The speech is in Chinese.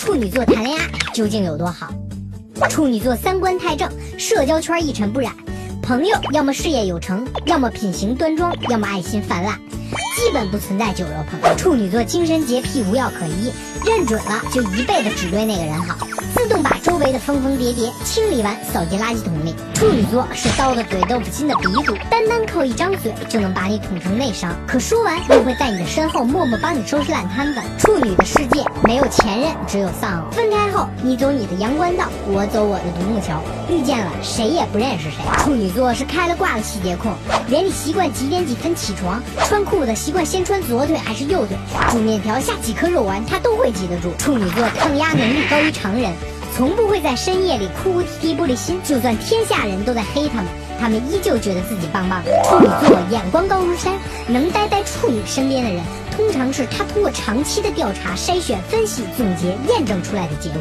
处女座谈恋爱究竟有多好？处女座三观太正，社交圈一尘不染，朋友要么事业有成，要么品行端庄，要么爱心泛滥，基本不存在酒肉朋友。处女座精神洁癖无药可医，认准了就一辈子只对那个人好。自动把周围的疯疯叠叠清理完，扫进垃圾桶里。处女座是刀子嘴豆腐心的鼻祖，单单靠一张嘴就能把你捅成内伤，可说完又会在你的身后默默帮你收拾烂摊子。处女的世界没有前任，只有丧偶。分开后，你走你的阳关道，我走我的独木桥，遇见了谁也不认识谁。处女座是开了挂的细节控，连你习惯几点几分起床，穿裤子习惯先穿左腿还是右腿，煮面条下几颗肉丸，他都会记得住。处女座抗压能力高于常人。从不会在深夜里哭哭啼啼玻璃心，就算天下人都在黑他们，他们依旧觉得自己棒棒的。处女座眼光高如山，能待在处女身边的人，通常是他通过长期的调查、筛选、分析、总结、验证出来的结果。